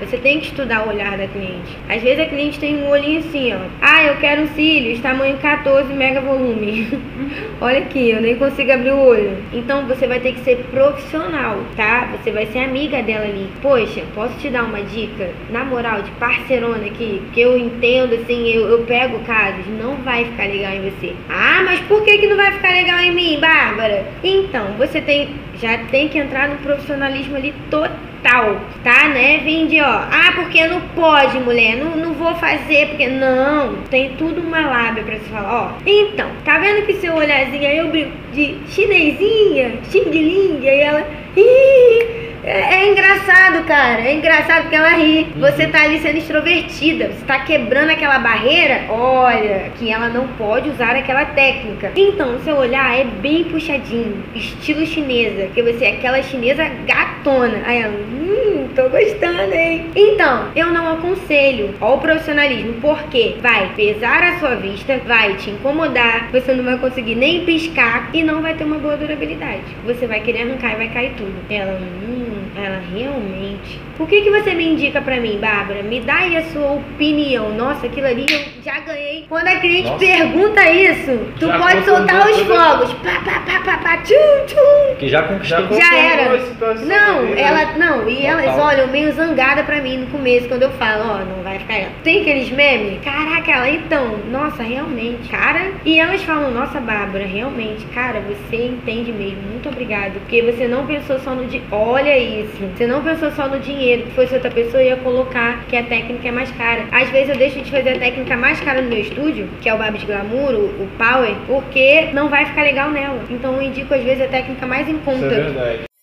Você tem que estudar o olhar da cliente. Às vezes a cliente tem um olhinho assim, ó. Ah, eu quero um cílios, tamanho 14, mega volume. Olha aqui, eu nem consigo abrir o olho. Então você vai ter que ser profissional, tá? Você vai ser amiga dela ali. Poxa, posso te dar uma dica? Na moral, de parcerona aqui, que eu entendo, assim, eu, eu pego casos, não vai ficar legal em você. Ah, mas por que, que não vai ficar legal em mim, Bárbara? Então, você tem já tem que entrar no profissionalismo ali total, tá? Né? Vem de, ó, ah, porque não pode, mulher, não, não vou fazer, porque não, tem tudo uma lábia pra se falar, ó. Então, tá vendo que seu olharzinho aí eu brinco de chinesinha, xing ling, e ela, ih, engraçado, cara. É engraçado porque ela ri. Você tá ali sendo extrovertida. Você tá quebrando aquela barreira. Olha, que ela não pode usar aquela técnica. Então, seu olhar é bem puxadinho. Estilo chinesa. Porque você é aquela chinesa gatona. Aí ela, hum, tô gostando, hein? Então, eu não aconselho ao profissionalismo. Porque vai pesar a sua vista, vai te incomodar. Você não vai conseguir nem piscar e não vai ter uma boa durabilidade. Você vai querer arrancar e vai cair tudo. Ela, hum, ela realmente. O que, que você me indica pra mim, Bárbara? Me dá aí a sua opinião. Nossa, aquilo ali eu já ganhei. Quando a cliente Nossa. pergunta isso, tu já pode soltar os fogos. Pá, pá, pá, pá, pá, tchum, tchum. Que já conquistou. Já era. Não, né? ela, não, e elas olham meio zangada pra mim no começo, quando eu falo, ó, oh, não vai ficar ela. Tem aqueles memes? Caraca, ela, então, nossa, realmente, cara. E elas falam, nossa, Bárbara, realmente, cara, você entende mesmo. Muito obrigada. Porque você não pensou só no de. Olha isso. Você não pensou só no dinheiro, que fosse outra pessoa ia colocar que a técnica é mais cara. Às vezes eu deixo de fazer a técnica mais cara no meu estúdio, que é o Babs Glamour, o Power, porque não vai ficar legal nela. Então eu indico às vezes a técnica mais em conta. Isso é verdade.